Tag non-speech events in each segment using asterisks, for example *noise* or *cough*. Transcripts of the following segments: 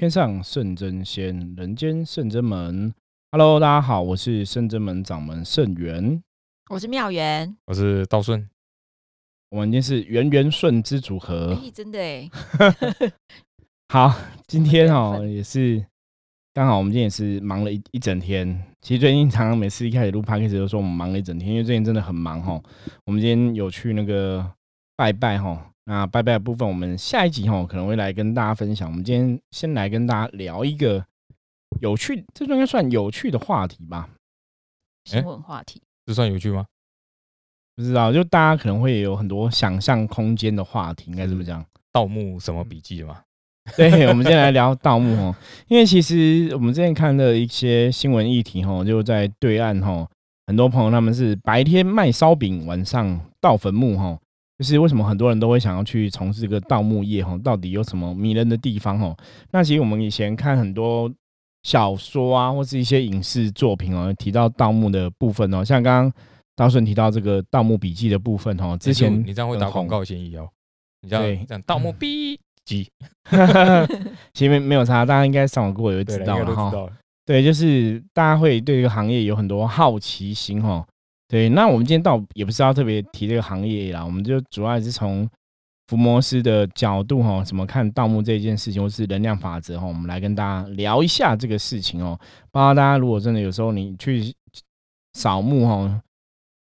天上圣真仙，人间圣真门。Hello，大家好，我是圣真门掌门圣元，我是妙元。我是道顺，我们今天是圆圆顺之组合。哎，真的哎，*laughs* 好，今天缘哦分也是刚好，我们今天也是忙了一一整天。其实最近常常每次一开始录 podcast 都说我们忙了一整天，因为最近真的很忙哈。我们今天有去那个拜拜哈，那拜拜的部分我们下一集哈可能会来跟大家分享。我们今天先来跟大家聊一个有趣，这就应该算有趣的话题吧？新闻话题。这算有趣吗？不知道，就大家可能会有很多想象空间的话题，应该这么讲。盗墓什么笔记嘛？*laughs* 对，我们今天来聊盗墓哦，因为其实我们之前看的一些新闻议题哈，就在对岸哈，很多朋友他们是白天卖烧饼，晚上盗坟墓哈，就是为什么很多人都会想要去从事这个盗墓业哈？到底有什么迷人的地方哦？那其实我们以前看很多小说啊，或是一些影视作品哦，提到盗墓的部分哦，像刚刚刀顺提到这个《盗墓笔记》的部分哦，之前你这样会打广告嫌疑哦。你这对样这样盗墓笔记，*laughs* 其实没没有差，大家应该上网过也会对了，应知道了哈。对，就是大家会对这个行业有很多好奇心哈。对，那我们今天倒也不是要特别提这个行业啦，我们就主要还是从福摩斯的角度哈，怎么看盗墓这件事情，或是能量法则哈，我们来跟大家聊一下这个事情哦。包括大家如果真的有时候你去扫墓哈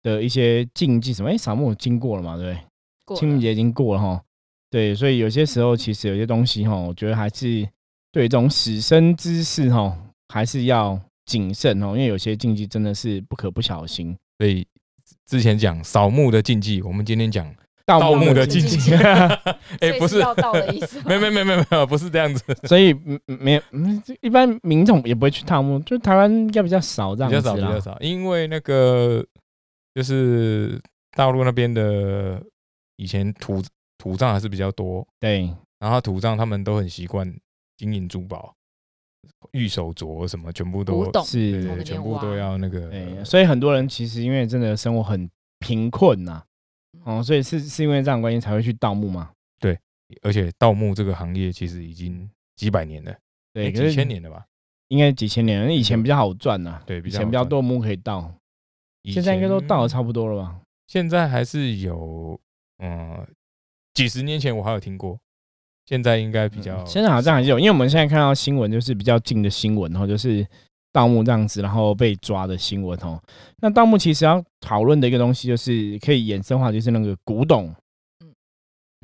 的一些禁忌什么，哎，扫墓经过了嘛，对不对？清明节已经过了哈，对，所以有些时候其实有些东西哈，我觉得还是对这种死生之事哈，还是要谨慎哦，因为有些禁忌真的是不可不小心。所以之前讲扫墓的禁忌，我们今天讲盗盗墓的禁禁忌。所 *laughs* 哎，以不是。*laughs* 没没没没没有，不是这样子，所以嗯没有嗯，一般民众也不会去盗墓，就台湾应该比较少这样子比较少比较。少，因为那个就是大陆那边的以前土土葬还是比较多，对，然后土葬他们都很习惯金银珠宝、玉手镯什么，全部都是全部都要那个。对，所以很多人其实因为真的生活很贫困呐、哦，所以是是因为这样关系才会去盗墓吗？对。而且盗墓这个行业其实已经几百年了，对，几千年了吧？应该几千年了，以前比较好赚呐、对，以前比较多墓可以盗，现在应该都盗的差不多了吧？现在还是有，嗯，几十年前我还有听过，现在应该比较、嗯现在好像还是有，因为我们现在看到新闻就是比较近的新闻，然后就是盗墓这样子，然后被抓的新闻哦。那盗墓其实要讨论的一个东西，就是可以衍生化，就是那个古董。嗯嗯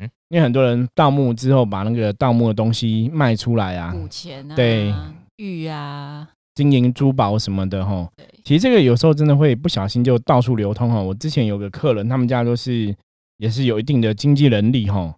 嗯，因为很多人盗墓之后把那个盗墓的东西卖出来啊，古钱啊，对玉啊，金银珠宝什么的哈。对，其实这个有时候真的会不小心就到处流通哈。我之前有个客人，他们家都是也是有一定的经济能力哈，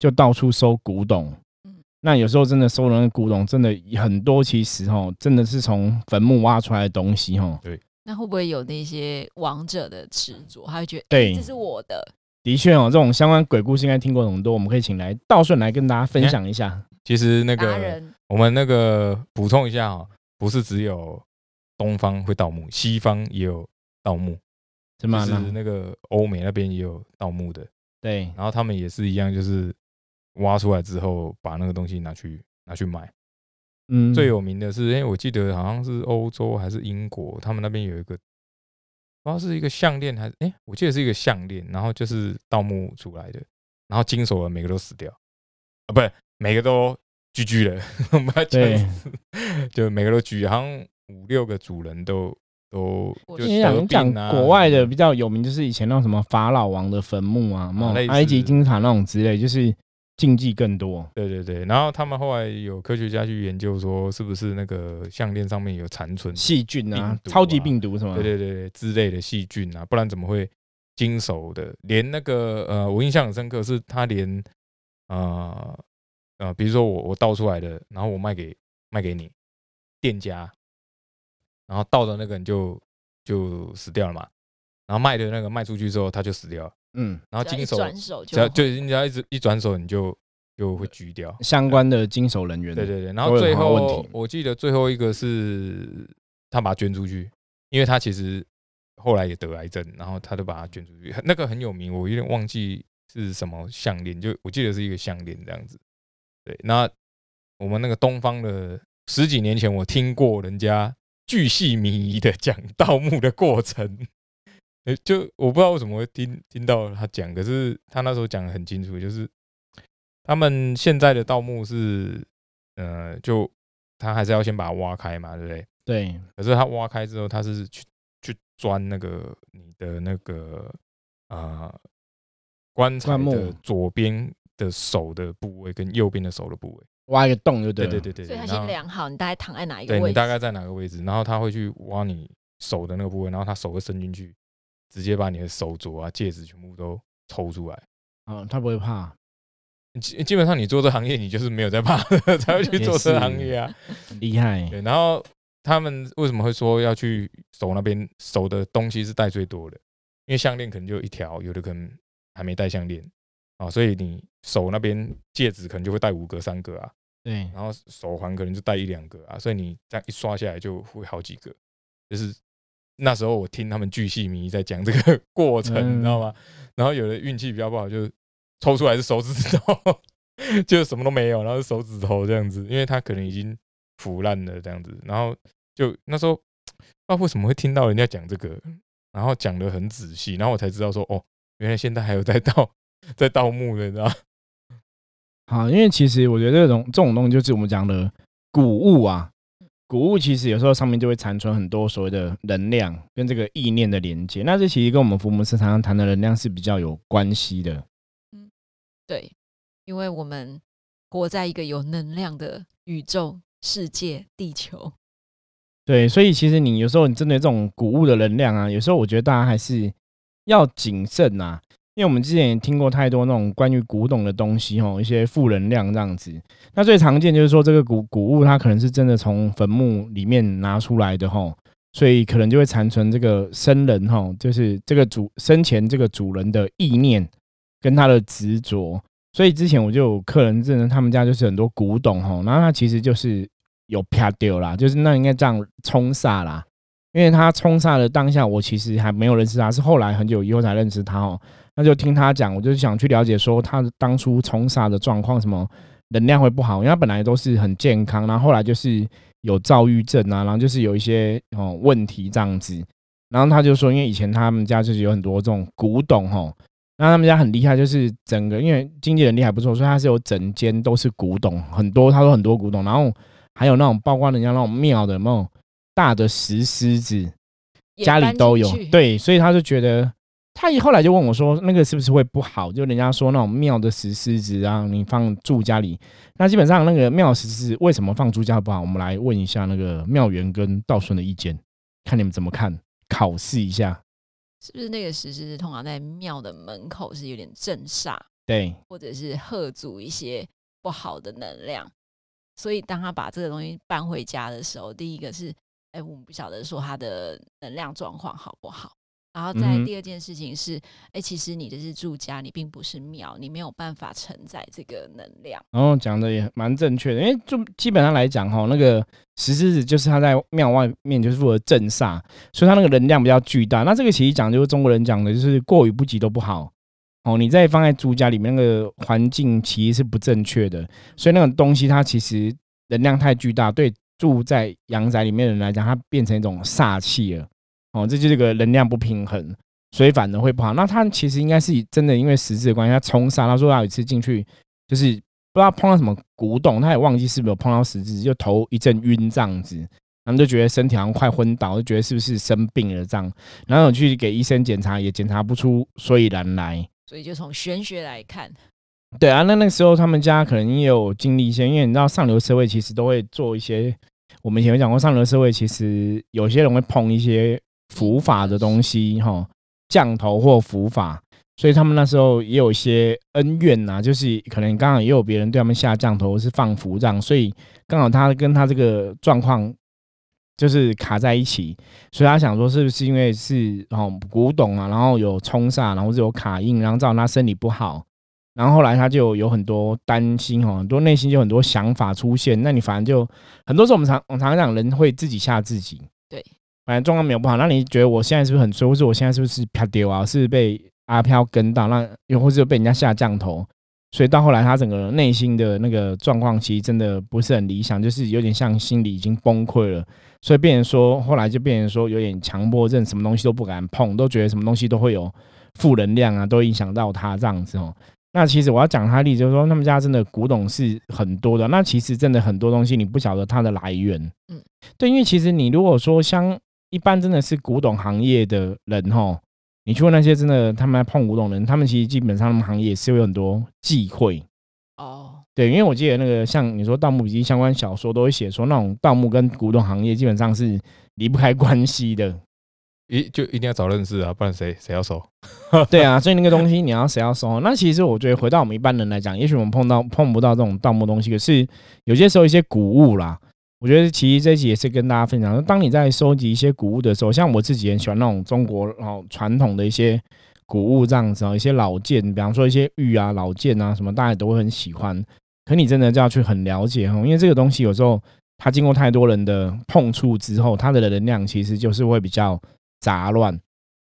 就到处收古董。嗯那有时候真的收的那古董，真的很多，其实哈，真的是从坟墓挖出来的东西哈。那会不会有那些王者的执着？他会觉得，对哎这是我的，的确哦，这种相关鬼故事应该听过很多，我们可以请来道顺来跟大家分享一下。*laughs* 其实那达个我们那个补充一下哈、不是只有东方会盗墓，西方也有盗墓，就是怎么是？那个欧美那边也有盗墓的，对，然后他们也是一样，就是挖出来之后把那个东西拿去拿去卖。嗯，最有名的是，哎、我记得好像是欧洲还是英国，他们那边有一个，不知道是一个项链还是，哎、我记得是一个项链，然后就是盗墓出来的，然后金手的每个都死掉，啊，不是每个都居居了，*laughs* 不要讲对，就每个都居，好像五六个主人都都就病啊。国外的比较有名，就是以前那种什么法老王的坟墓啊，那种埃及金字塔那种之类，就是禁忌更多。对对对，然后他们后来有科学家去研究说，是不是那个项链上面有残存细菌啊超级啊病毒什么？对对对对之类的细菌啊，不然怎么会经手的？连那个呃，我印象很深刻，是他连呃呃，比如说我我倒出来的，然后我卖给卖给你店家，然后倒的那个人就就死掉了嘛，然后卖的那个卖出去之后他就死掉了，嗯，然后经手转手就只要就你只要一直一转手你就就会锯掉。相关的经手人员。对对对，然都有后最好问题后我记得最后一个是他把它捐出去，因为他其实后来也得癌症，然后他就把它捐出去，那个很有名，我有点忘记是什么项链，就我记得是一个项链这样子。对，那我们那个东方的十几年前，我听过人家巨细靡遗的讲盗墓的过程。呃，就我不知道为什么会听听到他讲，可是他那时候讲的很清楚，就是他们现在的盗墓是，呃，就他还是要先把它挖开嘛，对不对？对，可是他挖开之后，他是去去钻那个你的那个啊棺材棺木的左边的手的部位跟右边的手的部位。挖一个洞就对了。对对对对，所以他先量好你大概躺在哪一个位置，对你大概在哪个位置，然后他会去挖你手的那个部位，然后他手会伸进去，直接把你的手镯啊、戒指全部都抽出来。嗯，他不会怕，基基本上你做这行业，你就是没有在怕的，*laughs* 才会去做这行业啊。很 *laughs* 厉害。对，然后他们为什么会说要去手那边手的东西是带最多的？因为项链可能就一条，有的可能还没戴项链啊，所以你手那边戒指可能就会戴五个、三个啊，对，然后手环可能就戴一两个啊，所以你这样一刷下来就会好几个。就是那时候我听他们巨细迷在讲这个 *laughs* 过程，嗯你知道吗？然后有的运气比较不好，就抽出来是手指头，*laughs* 就什么都没有，然后是手指头这样子，因为它可能已经腐烂了这样子。然后就那时候不知道为什么会听到人家讲这个，然后讲的很仔细，然后我才知道说，哦，原来现在还有在盗 *laughs* 在盗墓的，你知道吗？好，因为其实我觉得这种这种东西就是我们讲的古物啊，古物其实有时候上面就会残存很多所谓的能量跟这个意念的连接，那这其实跟我们福摩斯常常谈的能量是比较有关系的。嗯对，因为我们活在一个有能量的宇宙世界地球，对，所以其实你有时候你针对这种古物的能量啊，有时候我觉得大家还是要谨慎啊，因为我们之前也听过太多那种关于古董的东西哦，一些负能量这样子。那最常见就是说这个古古物它可能是真的从坟墓里面拿出来的吼，所以可能就会残存这个生人吼，就是这个主生前这个主人的意念跟他的执着。所以之前我就有客人真的他们家就是很多古董吼，然后他其实就是有啪丢啦，就是那应该这样冲煞啦。因为他冲煞的当下，我其实还没有认识他，是后来很久以后才认识他哦。那就听他讲，我就是想去了解说他当初冲煞的状况，什么能量会不好，因为他本来都是很健康，然后后来就是有躁郁症啊，然后就是有一些哦问题这样子。然后他就说，因为以前他们家就是有很多这种古董吼，那他们家很厉害，就是整个因为经济能力还不错，所以他是有整间都是古董，很多他说很多古董，然后还有那种曝光人家那种庙的那种大的石狮子，家里都有，对，所以他就觉得，他一后来就问我说，那个是不是会不好？就人家说那种庙的石狮子啊，你放住家里，那基本上那个庙石狮子为什么放住家不好？我们来问一下那个庙员跟道顺的意见，看你们怎么看，考试一下。是不是那个石狮子通常在庙的门口是有点镇煞，对，或者是贺阻一些不好的能量？所以当他把这个东西搬回家的时候，第一个是，哎，我们不晓得说他的能量状况好不好。然后再第二件事情是，哎、其实你的是住家，你并不是庙，你没有办法承载这个能量。然后讲的也蛮正确的，因为就基本上来讲哈，那个石狮子就是它在庙外面就是负责镇煞，所以它那个能量比较巨大。那这个其实讲就是中国人讲的，就是过与不及都不好。哦，你再放在住家里面，那个环境其实是不正确的，所以那种东西它其实能量太巨大，对住在阳宅里面的人来讲，它变成一种煞气了。哦，这就是个能量不平衡，所以反而会不好。那他其实应该是真的因为实质的关系，他冲杀。他说他有一次进去，就是不知道碰到什么古董，他也忘记是不是有碰到实质，就头一阵晕这样子，然后就觉得身体好像快昏倒，就觉得是不是生病了这样。然后有去给医生检查，也检查不出所以然来。所以就从玄学来看，对啊，那那个时候他们家可能也有经历一些，因为你知道上流社会其实都会做一些，我们以前有讲过，上流社会其实有些人会碰一些伏法的东西，哈，降头或伏法，所以他们那时候也有一些恩怨呐、就是可能刚好也有别人对他们下降头是放符杖，所以刚好他跟他这个状况就是卡在一起，所以他想说是不是因为是哦古董啊，然后有冲煞，然后是有卡印，然后造成他身体不好，然后后来他就有很多担心哦，很多内心就很多想法出现。那你反正就很多时候我们常我们常常讲人会自己吓自己，对，反正状况没有不好，那你觉得我现在是不是很衰，或是我现在是不是飘丢啊，是是被阿飘跟到，那又或者被人家下降头？所以到后来他整个内心的那个状况其实真的不是很理想，就是有点像心理已经崩溃了，所以变成说后来就变成说有点强迫症，什么东西都不敢碰，都觉得什么东西都会有负能量啊，都影响到他这样子哦。那其实我要讲他例子，就是说他们家真的古董是很多的。那其实真的很多东西你不晓得它的来源，嗯，对，因为其实你如果说像一般真的是古董行业的人哈，你去问那些真的他们碰古董人，他们其实基本上他们行业是有很多忌讳哦。对，因为我记得那个像你说《盗墓笔记》相关小说都会写说，那种盗墓跟古董行业基本上是离不开关系的。一就一定要找认识啊，不然谁谁要收？对啊，所以那个东西你要谁要收？那其实我觉得回到我们一般人来讲，也许我们碰到碰不到这种盗墓东西，可是有些时候一些古物啦，我觉得其实这集也是跟大家分享说，当你在收集一些古物的时候，像我自己很喜欢那种中国然后传统的一些古物这样子哦，一些老件，比方说一些玉啊、老件啊什么，大家都会很喜欢。可你真的就要去很了解哦，因为这个东西有时候它经过太多人的碰触之后，它的能量其实就是会比较。杂乱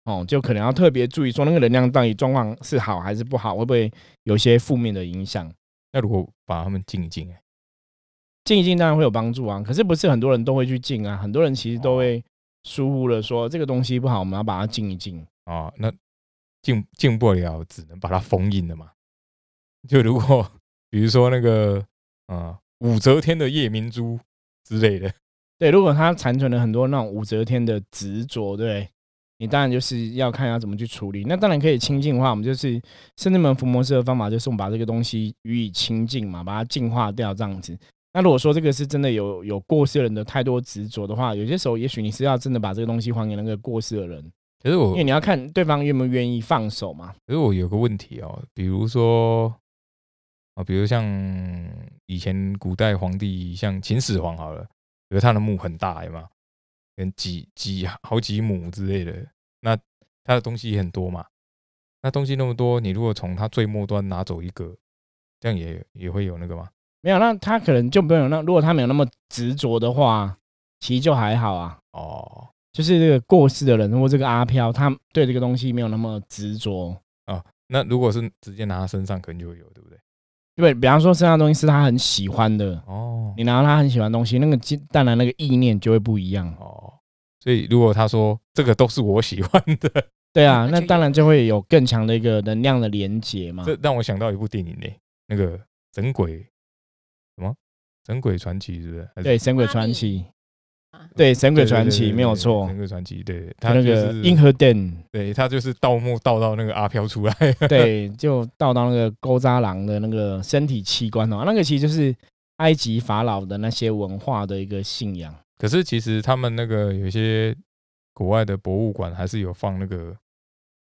哦，就可能要特别注意，说那个能量到底状况是好还是不好，会不会有一些负面的影响？那如果把他们静一静，哎，静一静当然会有帮助啊。可是不是很多人都会去静啊，很多人其实都会疏忽了，说这个东西不好，我们要把它静一静啊。那静静不了，只能把它封印了嘛。就如果 *laughs* 比如说那个啊武则天的夜明珠之类的。对，如果它残存了很多那种武则天的执着，对，你当然就是要看要怎么去处理。那当然可以清净的话，我们就是圣至门伏魔师的方法，就是我们把这个东西予以清净嘛，把它净化掉这样子。那如果说这个是真的有有过世人的太多执着的话，有些时候也许你是要真的把这个东西还给那个过世的人。可是我，因为你要看对方愿不愿意放手嘛。可是我有个问题哦，比如说啊，比如像以前古代皇帝，像秦始皇好了。比如他的墓很大，有吗？跟几几好几亩之类的，那他的东西也很多嘛。那东西那么多，你如果从他最末端拿走一个，这样也也会有那个吗？没有，那他可能就没有那。如果他没有那么执着的话，其实就还好啊。哦，就是这个过世的人，或这个阿飘，他对这个东西没有那么执着哦。那如果是直接拿他身上，可能就会有，对不对？对，比方说身上东西是他很喜欢的哦，你拿到他很喜欢东西，那个当然那个意念就会不一样哦。所以如果他说这个都是我喜欢的，对啊，*laughs* 那当然就会有更强的一个能量的连接嘛。这让我想到一部电影呢，那个整鬼什么神鬼传奇是不是？对，神鬼传奇。对《神鬼传奇》没有错，《神鬼传奇》对他那个银河殿，对他就是盗墓盗到那个阿飘出来，*laughs* 对，就盗到那个勾扎狼的那个身体器官哦，那个其实就是埃及法老的那些文化的一个信仰。可是其实他们那个有些国外的博物馆还是有放那个，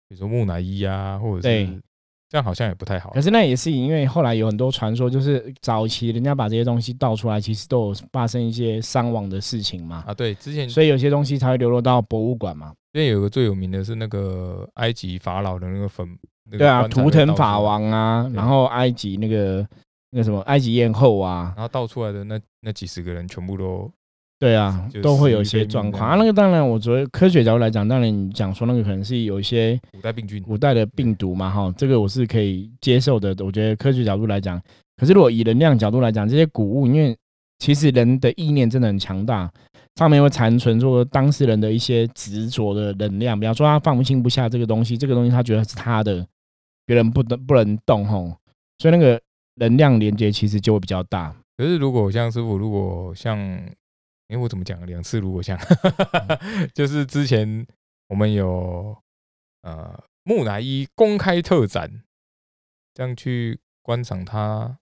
比如说木乃伊啊，或者是。这样好像也不太好。可是那也是因为后来有很多传说，就是早期人家把这些东西倒出来，其实都有发生一些伤亡的事情嘛。啊，对，之前所以有些东西才会流落到博物馆嘛。因为有个最有名的是那个埃及法老的那个坟，对啊，图腾法王啊，然后埃及那个那个什么埃及艳后啊，然后倒出来的那那几十个人全部都。对啊，都会有一些状况啊。那个当然，我觉得科学角度来讲，当然你讲说那个可能是有一些古代病菌、古代的病毒嘛，哈，这个我是可以接受的。我觉得科学角度来讲，可是如果以能量角度来讲，这些古物，因为其实人的意念真的很强大，上面会残存说当事人的一些执着的能量，比方说他放不心不下这个东西，这个东西他觉得是他的，别人不能不能动，吼，所以那个能量连接其实就会比较大。可是如果像师傅，如果像因为我怎么讲？两次如果像，*laughs* 就是之前我们有呃木乃伊公开特展，这样去观赏它，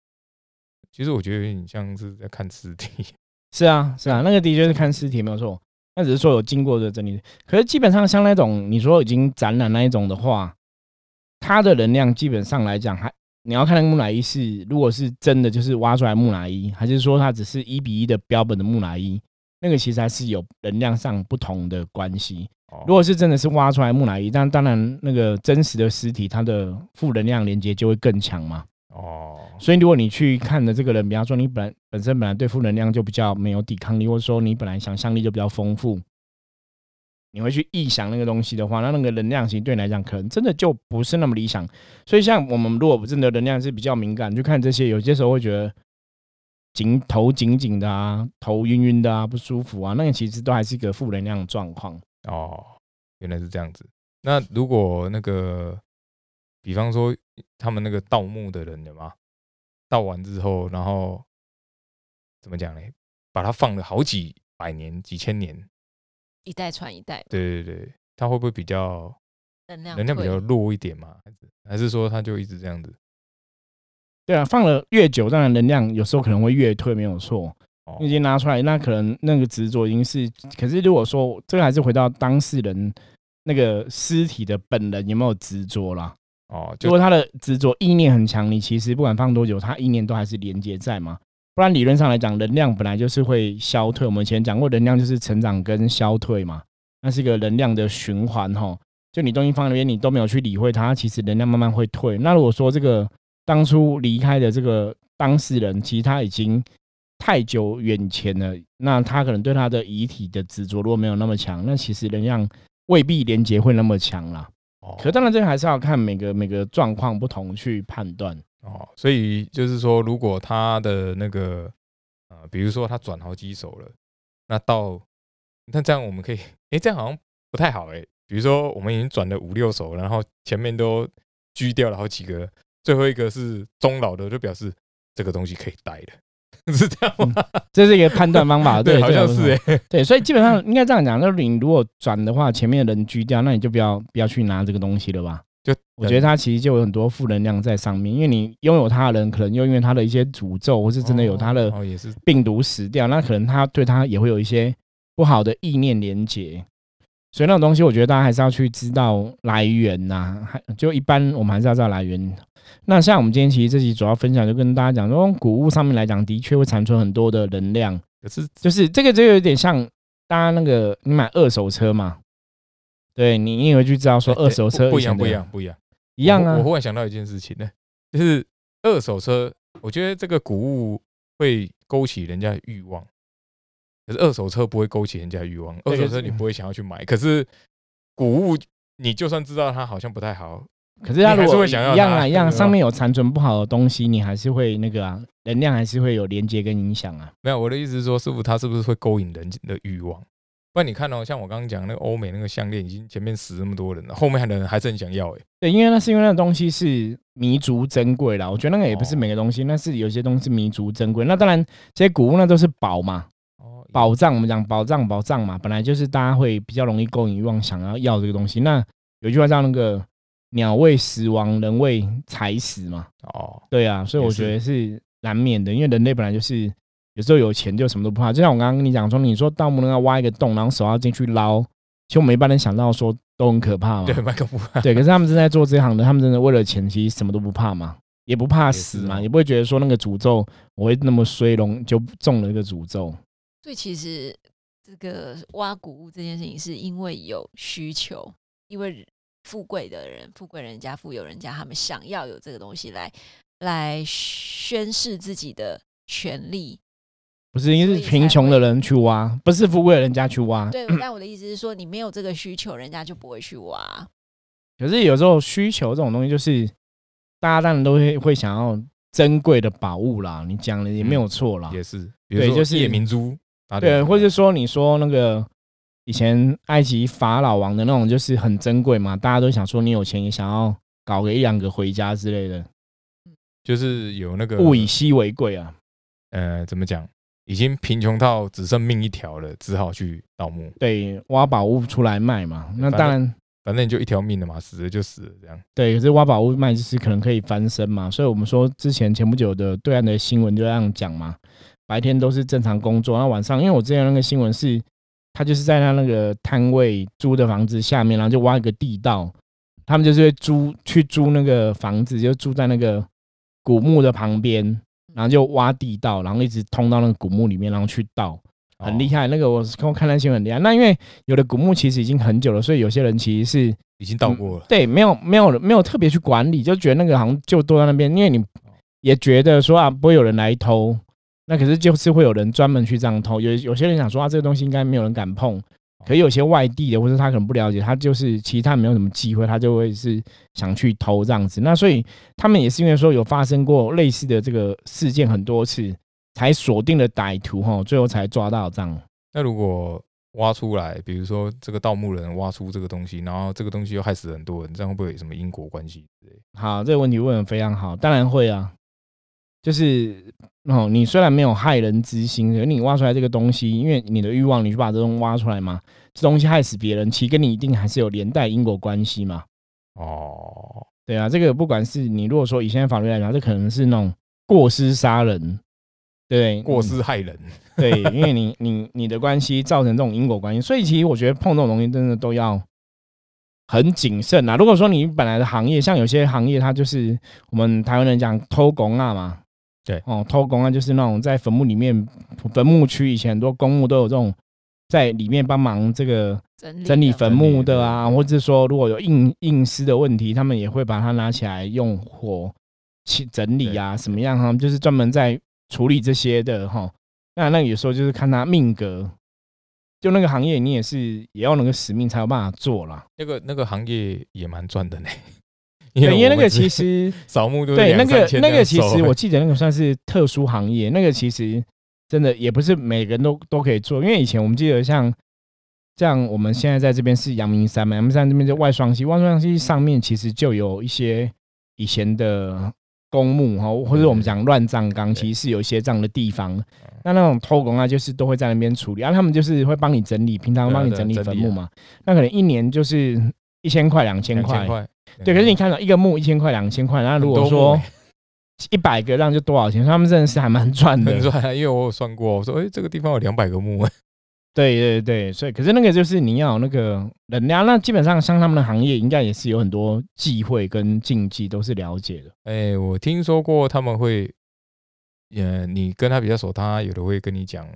其实我觉得有点像是在看尸体。*laughs* 是啊，是啊，那个的确是看尸体没有错，那只是说有经过的整理。可是基本上像那种你说已经展览那一种的话，它的能量基本上来讲，还你要看那个木乃伊是如果是真的就是挖出来木乃伊，还是说它只是一比一的标本的木乃伊？那个其实还是有能量上不同的关系。如果是真的是挖出来木乃伊，但当然那个真实的尸体，它的负能量连接就会更强嘛。哦，所以如果你去看的这个人，比方说你本本身本来对负能量就比较没有抵抗力，或者说你本来想象力就比较丰富，你会去臆想那个东西的话，那那个能量型对你来讲，可能真的就不是那么理想。所以像我们如果真的能量是比较敏感，就看这些，有些时候会觉得紧头紧紧的啊，头晕晕的啊，不舒服啊，那个其实都还是一个负能量状况。哦，原来是这样子。那如果那个，比方说他们那个盗墓的人的嘛，盗完之后，然后怎么讲呢？把它放了好几百年、几千年，一代传一代，对对对，它会不会比较能量能量比较弱一点嘛？还是还是说它就一直这样子？对啊，放了越久，当然能量有时候可能会越退，没有错。已经拿出来，那可能那个执着已经是，可是如果说这个还是回到当事人那个尸体的本人有没有执着啦？哦，就如果他的执着意念很强，你其实不管放多久，他意念都还是连接在嘛。不然理论上来讲，能量本来就是会消退。我们以前讲过，能量就是成长跟消退嘛，那是一个能量的循环哈。就你东西放在那边，你都没有去理会它，其实能量慢慢会退。那如果说这个当初离开的这个当事人，其实他已经太久远前了，那他可能对他的遗体的执着如果没有那么强，那其实能量未必连接会那么强啦。哦可当然，这个还是要看每个每个状况不同去判断。哦，所以就是说，如果他的那个呃，比如说他转好几手了，那到那这样我们可以，诶，这样好像不太好诶。比如说我们已经转了五六手，然后前面都狙掉了好几个，最后一个是中老的，就表示这个东西可以带的，*laughs* 是这样吗？这是一个判断方法，*laughs* 对，好像是诶。*laughs* 对，所以基本上应该这样讲，就是你如果转的话，前面的人锯掉，那你就不要不要去拿这个东西了吧。就我觉得它其实就有很多负能量在上面，因为你拥有它的人，可能又因为他的一些诅咒，或是真的有他的病毒死掉，那可能他对他也会有一些不好的意念连接。所以那种东西，我觉得大家还是要去知道来源呐、还就一般我们还是要知道来源。那像我们今天其实这集主要分享，就跟大家讲说，谷物上面来讲，的确会产出很多的能量。可是就是这个就有点像大家那个你买二手车嘛，对你你也会去知道说二手车不不一样，不一样，不一样。一样啊我。我忽然想到一件事情呢，就是二手车，我觉得这个谷物会勾起人家的欲望，可是二手车不会勾起人家的欲望。二手车你不会想要去买，可是谷物你就算知道它好像不太好，可是他如果一样啊，一样，上面有残存不好的东西，你还是会那个啊，能量还是会有连接跟影响啊。没有我的意思是说，师傅他是不是会勾引人的欲望？不然你看哦，像我刚刚讲那个欧美那个项链，已经前面死那么多人了，后面还的人还是很想要哎。对，因为那是因为那个东西是弥足珍贵啦。我觉得那个也不是哦每个东西，那是有些东西是弥足珍贵。那当然，这些古物那都是宝嘛，哦，宝藏，我们讲宝藏，宝藏嘛，本来就是大家会比较容易勾引欲望，想要要这个东西。那有句话叫那个“鸟为食亡，人为财死”嘛，哦，对啊，所以我觉得是难免的，因为人类本来就是有时候有钱就什么都不怕。就像我刚刚跟你讲说，你说盗墓人要挖一个洞，然后手要进去捞，其实我们一般人想到说都很可怕嘛，对，麦克风，对，可是他们正在做这行的，他们真的为了钱，其实什么都不怕嘛，也不怕死嘛，也不会觉得说那个诅咒我会那么衰龙就中了一个诅咒。所以其实这个挖谷物这件事情，是因为有需求，因为富贵的人、富贵人家、富有人家，他们想要有这个东西来来宣示自己的权利。不是，因为所以才是贫穷的人去挖，不是富贵的人家去挖。对，但我的意思是说，你没有这个需求，人家就不会去挖。可是有时候需求这种东西，就是大家当然都会会想要珍贵的宝物啦。你讲的也没有错啦。也是，对就是夜明珠，打对，或者说你说那个以前埃及法老王的那种，就是很珍贵嘛，大家都想说你有钱也想要搞个一两个回家之类的，就是有那个物以稀为贵啊。呃，怎么讲？已经贫穷到只剩命一条了，只好去盗墓。对，挖宝物出来卖嘛，那当然反正你就一条命了嘛，死了就死了，这样。对。可是挖宝物卖就是可能可以翻身嘛，所以我们说之前前不久的对岸的新闻就这样讲嘛，白天都是正常工作，那晚上因为我之前那个新闻是，他就是在他那个摊位租的房子下面，然后就挖一个地道，他们就是会租去租那个房子，就住在那个古墓的旁边，然后就挖地道，然后一直通到那个古墓里面，然后去盗，很厉害，害。那个我看看那新闻很厉害。那因为有的古墓其实已经很久了，所以有些人其实是已经盗过了。对没有没有没有特别去管理，就觉得那个好像就都在那边，因为你也觉得说啊不会有人来偷，那可是就是会有人专门去这样偷。有有些人想说啊这个东西应该没有人敢碰，可有些外地的，或者他可能不了解，他就是其实他没有什么机会，他就会是想去偷这样子。那所以他们也是因为说有发生过类似的这个事件很多次，才锁定了歹徒哈，最后才抓到这样。那如果挖出来，比如说这个盗墓人挖出这个东西，然后这个东西又害死很多人，这样会不会有什么因果关系之类？好，这个问题问的非常好，当然会啊。就是哦，你虽然没有害人之心，可是你挖出来这个东西，因为你的欲望，你去把这东西挖出来嘛，这东西害死别人，其实跟你一定还是有连带因果关系嘛。哦，对啊，这个不管是你如果说以现在法律来讲，这可能是那种过失杀人，对，过失害人，对，因为你你你的关系造成这种因果关系，所以其实我觉得碰这种东西真的都要很谨慎啊。如果说你本来的行业，像有些行业，它就是我们台湾人讲偷工啊嘛。对哦，偷工啊，就是那种在坟墓里面，坟墓区以前很多公墓都有这种在里面帮忙这个整理坟墓的啊，或者说如果有硬硬尸的问题，他们也会把它拿起来用火去整理啊，什么样哈，就是专门在处理这些的哈。那那有时候就是看他命格，就那个行业你也是也要那个使命才有办法做啦。那个那个行业也蛮赚的呢。对，因为那个其实 *laughs* 扫墓对那个那个其实我记记得那个算是特殊行业，那个其实真的也不是每个人都都可以做，因为以前我们记得像像我们现在在这边是阳明山嘛，阳明山这边就外双溪，外双溪上面其实就有一些以前的公墓哈，或者我们讲乱葬岗，其实是有一些这样的地方。那那种偷工啊，就是都会在那边处理，然后他们就是会帮你整理，平常帮你整理坟墓嘛，那可能一年就是一千块两千块。对，可是你看到一个墓一千块、两千块，那如果说一百个，那就多少钱？他们真的是还蛮赚的，很赚。因为我有算过，我说，哎，这个地方有两百个墓。*laughs* 对对对，所以可是那个就是你要那个人家，那基本上像他们的行业，应该也是有很多忌讳跟禁忌，都是了解的。哎，我听说过他们会，呃，你跟他比较熟，他有的会跟你讲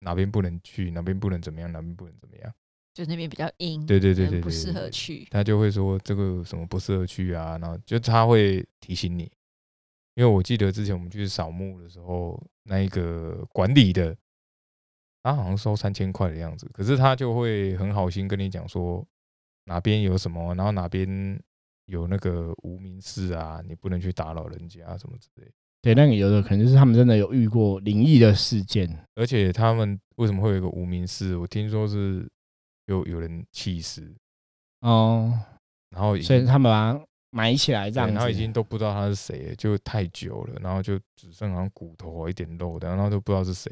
哪边不能去，哪边不能怎么样，哪边不能怎么样。就那边比较阴，对对对对，不适合去。他就会说这个什么不适合去啊，然后就他会提醒你。因为我记得之前我们去扫墓的时候，那一个管理的，他好像收三千块的样子，可是他就会很好心跟你讲说哪边有什么，然后哪边有那个无名氏啊，你不能去打扰人家什么之类。对，那个有的可能就是他们真的有遇过灵异的事件，而且他们为什么会有一个无名氏？我听说是。有有人弃尸哦，然后所以他们把它埋起来这样，然后已经都不知道他是谁，就太久了，然后就只剩好像骨头一点肉的，然后都不知道是谁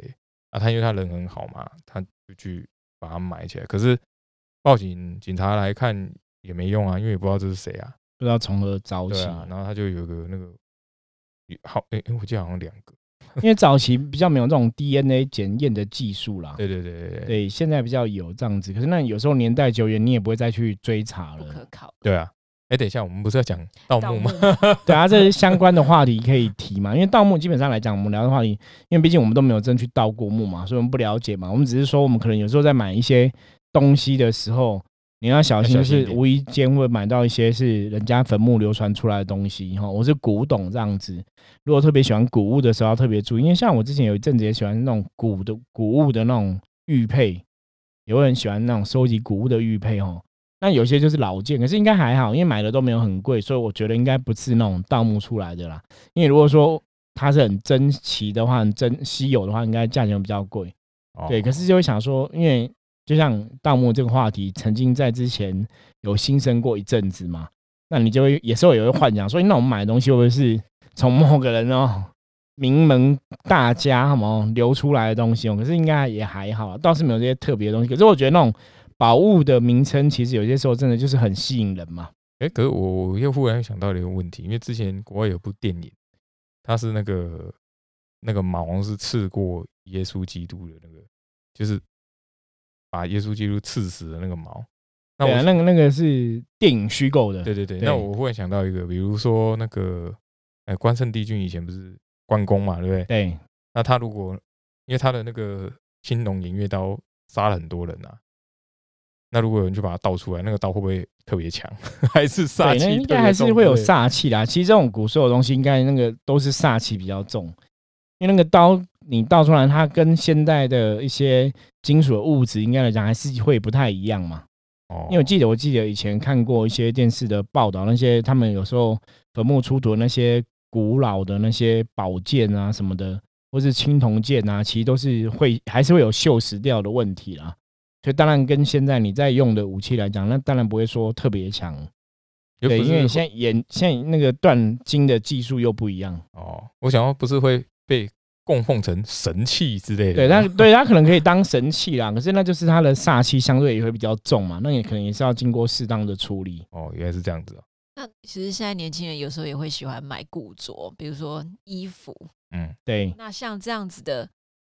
啊。他因为他人很好嘛，他就去把它埋起来。可是报警警察来看也没用啊，因为也不知道这是谁啊，不知道从何找起。然后他就有个那个好哎哎，我记得好像两个。*laughs* 因为早期比较没有这种 DNA 检验的技术啦，对对对对对，对，现在比较有这样子。可是那有时候年代久远，你也不会再去追查了，不可靠。对啊，哎，等一下，我们不是要讲盗墓吗？*laughs* 对啊，这是相关的话题可以提嘛？因为盗墓基本上来讲，我们聊的话题，因为毕竟我们都没有真去盗过墓嘛，所以我们不了解嘛。我们只是说，我们可能有时候在买一些东西的时候。你要小心，就是无意间会买到一些是人家坟墓流传出来的东西哈。我是古董这样子，如果特别喜欢古物的时候，要特别注意。因为像我之前有一阵子也喜欢那种古的古物的那种玉佩，也会很喜欢那种收集古物的玉佩哈。那有些就是老件，可是应该还好，因为买的都没有很贵，所以我觉得应该不是那种盗墓出来的啦。因为如果说它是很珍奇的话，很珍稀有的话，应该价钱比较贵。对，可是就会想说，因为。就像盗墓这个话题，曾经在之前有新生过一阵子嘛，那你就会也是会有一个幻想，所以那我们买的东西会不会是从某个人哦名门大家什么流出来的东西哦？可是应该也还好，倒是没有这些特别的东西。可是我觉得那种宝物的名称，其实有些时候真的就是很吸引人嘛。哎，可是我我又忽然想到了一个问题，因为之前国外有部电影，它是那个那个毛是刺过耶稣基督的那个，就是。把耶稣基督刺死的那个毛，那我那个那个是电影虚构的。对对对，那我忽然想到一个，比如说那个，哎，关圣帝君以前不是关公嘛，对不对？对。那他如果因为他的那个青龙偃月刀杀了很多人啊，那如果有人就把它倒出来，那个刀会不会特别强？*laughs* 还是煞气？应该还是会有煞气啦。其实这种古时候的东西，应该那个都是煞气比较重，因为那个刀你倒出来，它跟现代的一些金属的物质，应该来讲还是会不太一样嘛。哦，因为我记得，我记得以前看过一些电视的报道，那些他们有时候坟墓出土的那些古老的那些宝剑啊什么的，或是青铜剑啊，其实都是会还是会有锈蚀掉的问题啦。所以当然跟现在你在用的武器来讲，那当然不会说特别强。对，因为现在研现在那个断金的技术又不一样。哦，我想要不是会被供奉成神器之类的对，吗，它对它可能可以当神器啦，可是那就是它的煞气相对也会比较重嘛，那也可能也是要经过适当的处理。哦，原来是这样子哦，那其实现在年轻人有时候也会喜欢买古着，比如说衣服。嗯，对，那像这样子的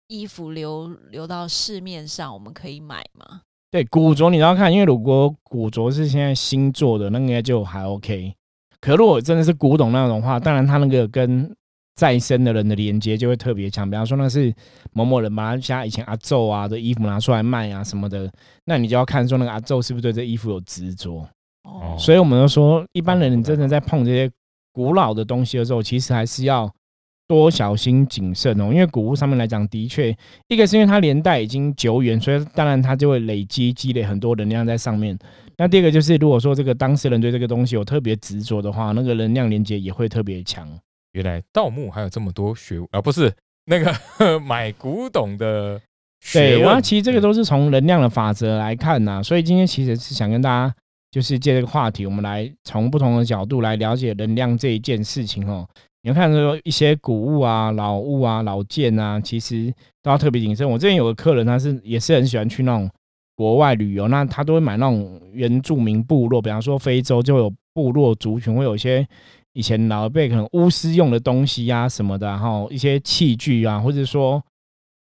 衣服流流到市面上，我们可以买吗？对，古着你都要看，因为如果古着是现在新做的，那应该就还 OK。可如果真的是古董那种的话，当然它那个跟再生的人的连接就会特别强。比方说那是某某人把他家以前阿昼啊的衣服拿出来卖啊什么的，那你就要看说那个阿昼是不是对这衣服有执着。哦，所以我们就说，一般人你真的在碰这些古老的东西的时候，其实还是要多小心谨慎哦。因为古物上面来讲，的确，一个是因为它年代已经久远，所以当然它就会累积积累很多能量在上面。那第二个就是，如果说这个当事人对这个东西有特别执着的话，那个能量连接也会特别强。原来盗墓还有这么多学问啊，不是那个 *laughs* 买古董的学对，问，然后其实这个都是从能量的法则来看呐、所以今天其实是想跟大家就是借这个话题，我们来从不同的角度来了解能量这一件事情哦。你要看说一些古物啊、老物啊、老件啊，其实都要特别谨慎。我之前有个客人，他是也是很喜欢去那种国外旅游，那他都会买那种原住民部落，比方说非洲就有部落族群，会有一些以前老一辈可能巫师用的东西呀、什么的，然后一些器具啊，或者说，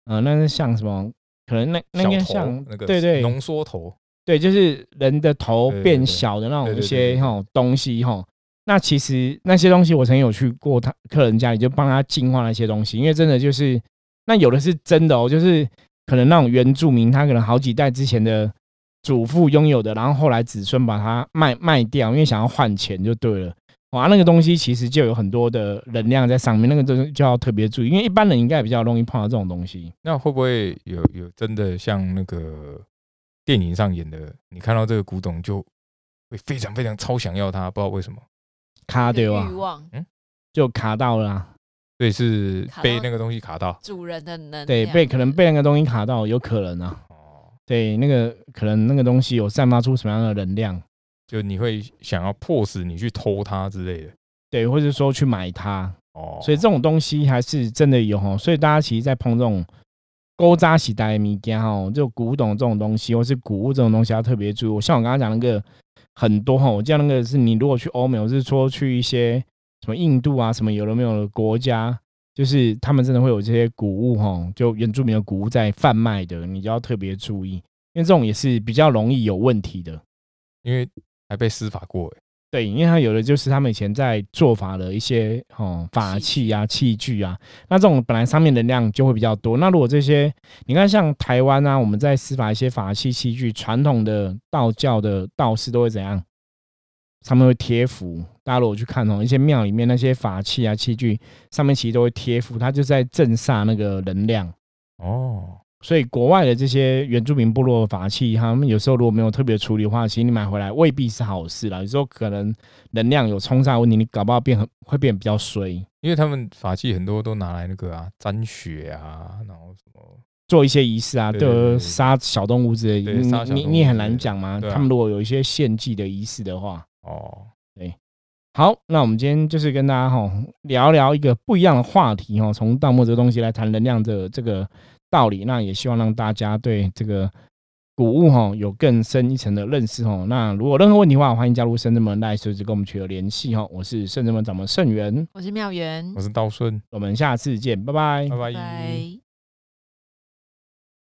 呃，那是像什么？可能那那应该像那个对对浓缩头，对，就是人的头变小的那种一些哈东西哈。那其实那些东西我曾经有去过他客人家里，就帮他净化那些东西，因为真的就是那有的是真的哦，就是可能那种原住民他可能好几代之前的祖父拥有的，然后后来子孙把它卖卖掉，因为想要换钱就对了。哇，那个东西其实就有很多的能量在上面，那个东西就要特别注意，因为一般人应该比较容易碰到这种东西。那会不会有有真的像那个电影上演的，你看到这个古董就会非常非常超想要它，不知道为什么，卡掉啊欲，望，就卡到了、啊。所以是被那个东西卡到主人的能量，对，被可能被那个东西卡到，有可能啊。哦，对，那个可能那个东西有散发出什么样的能量，就你会想要迫使你去偷它之类的对，或者说去买它，哦，所以这种东西还是真的有哈。所以大家其实，在碰这种勾扎喜代米件哈，就古董这种东西，或是古物这种东西，要特别注意。像我刚刚讲那个很多哈，我记得那个是你如果去欧美，我是说去一些什么印度啊，什么有的没有的国家。就是他们真的会有这些古物哈，就原住民的古物在贩卖的，你就要特别注意，因为这种也是比较容易有问题的。因为还被施法过哎，对，因为它有的就是他们以前在做法的一些哦法器啊、器具啊，那这种本来上面能量就会比较多。那如果这些你看像台湾啊，我们在施法一些法器器具，传统的道教的道士都会怎样？上面会贴符。大家如果去看哦，一些庙里面那些法器啊器具上面其实都会贴符，它就在镇煞那个能量。哦，所以国外的这些原住民部落的法器，他们有时候如果没有特别处理的话，其实你买回来未必是好事啦。有时候可能能量有冲煞问题，你搞不好变很会变比较衰，因为他们法器很多都拿来那个啊沾血啊，然后什么。做一些仪式啊，对对对对对。杀小动物之类的，你你你也很难讲嘛。啊。他们如果有一些献祭的仪式的话，哦，好，那我们今天就是跟大家哈聊聊一个不一样的话题哈，从盗墓这个东西来谈能量的这个道理，那也希望让大家对这个谷物哈有更深一层的认识哦。那如果任何问题的话，欢迎加入圣智门来随时跟我们取得联系哈。我是圣智门掌门盛元，我是妙元我，是道顺，我们下次见，拜拜拜拜。拜。